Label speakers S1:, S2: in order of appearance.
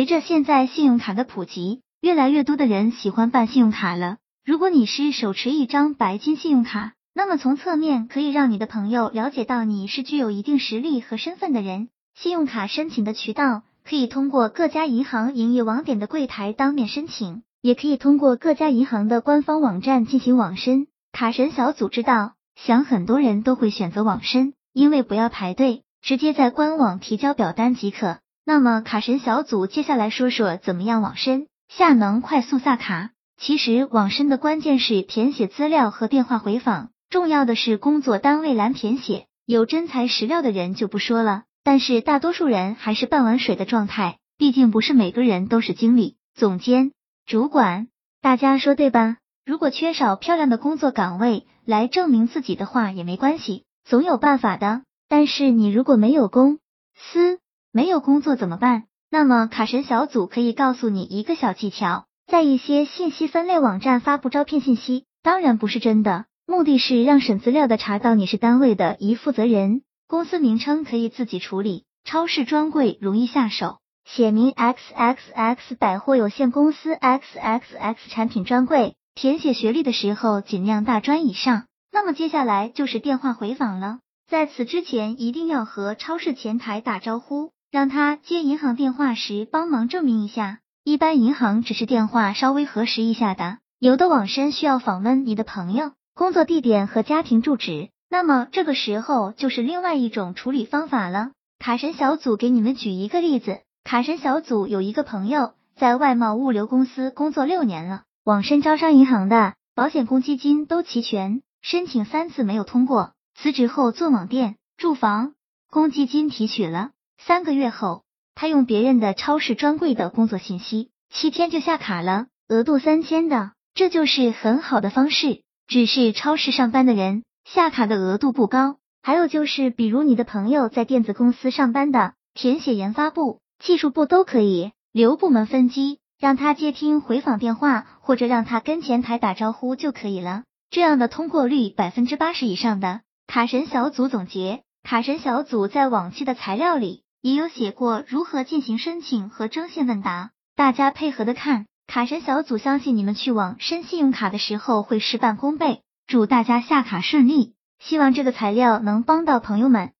S1: 随着现在信用卡的普及，越来越多的人喜欢办信用卡了。如果你是手持一张白金信用卡，那么从侧面可以让你的朋友了解到你是具有一定实力和身份的人。信用卡申请的渠道可以通过各家银行营业网点的柜台当面申请，也可以通过各家银行的官方网站进行网申。卡神小组知道，想很多人都会选择网申，因为不要排队，直接在官网提交表单即可。那么卡神小组接下来说说怎么样网申，下能快速下卡。其实网申的关键是填写资料和电话回访。重要的是工作单位栏填写，有真材实料的人就不说了，但是大多数人还是半碗水的状态，毕竟不是每个人都是经理、总监、主管，大家说对吧？如果缺少漂亮的工作岗位来证明自己的话也没关系，总有办法的。但是你如果没有公司、没有工作怎么办？那么卡神小组可以告诉你一个小技巧，在一些信息分类网站发布招聘信息，当然不是真的。目的是让审资料的查到你是单位的一负责人，公司名称可以自己处理，超市专柜容易下手，写明 X X X 百货有限公司 X X X 产品专柜。填写学历的时候尽量大专以上。那么接下来就是电话回访了，在此之前一定要和超市前台打招呼，让他接银行电话时帮忙证明一下。一般银行只是电话稍微核实一下的，有的网申需要访问你的朋友。工作地点和家庭住址，那么这个时候就是另外一种处理方法了。卡神小组给你们举一个例子，卡神小组有一个朋友在外贸物流公司工作六年了，网申招商银行的保险、公积金都齐全，申请三次没有通过，辞职后做网店、住房、公积金提取了。三个月后，他用别人的超市专柜的工作信息，七天就下卡了，额度三千的，这就是很好的方式。只是超市上班的人下卡的额度不高，还有就是，比如你的朋友在电子公司上班的，填写研发部、技术部都可以，留部门分机，让他接听回访电话，或者让他跟前台打招呼就可以了。这样的通过率百分之八十以上的。卡神小组总结，卡神小组在往期的材料里也有写过如何进行申请和征信问答，大家配合的看。卡神小组相信你们去网申信用卡的时候会事半功倍，祝大家下卡顺利，希望这个材料能帮到朋友们。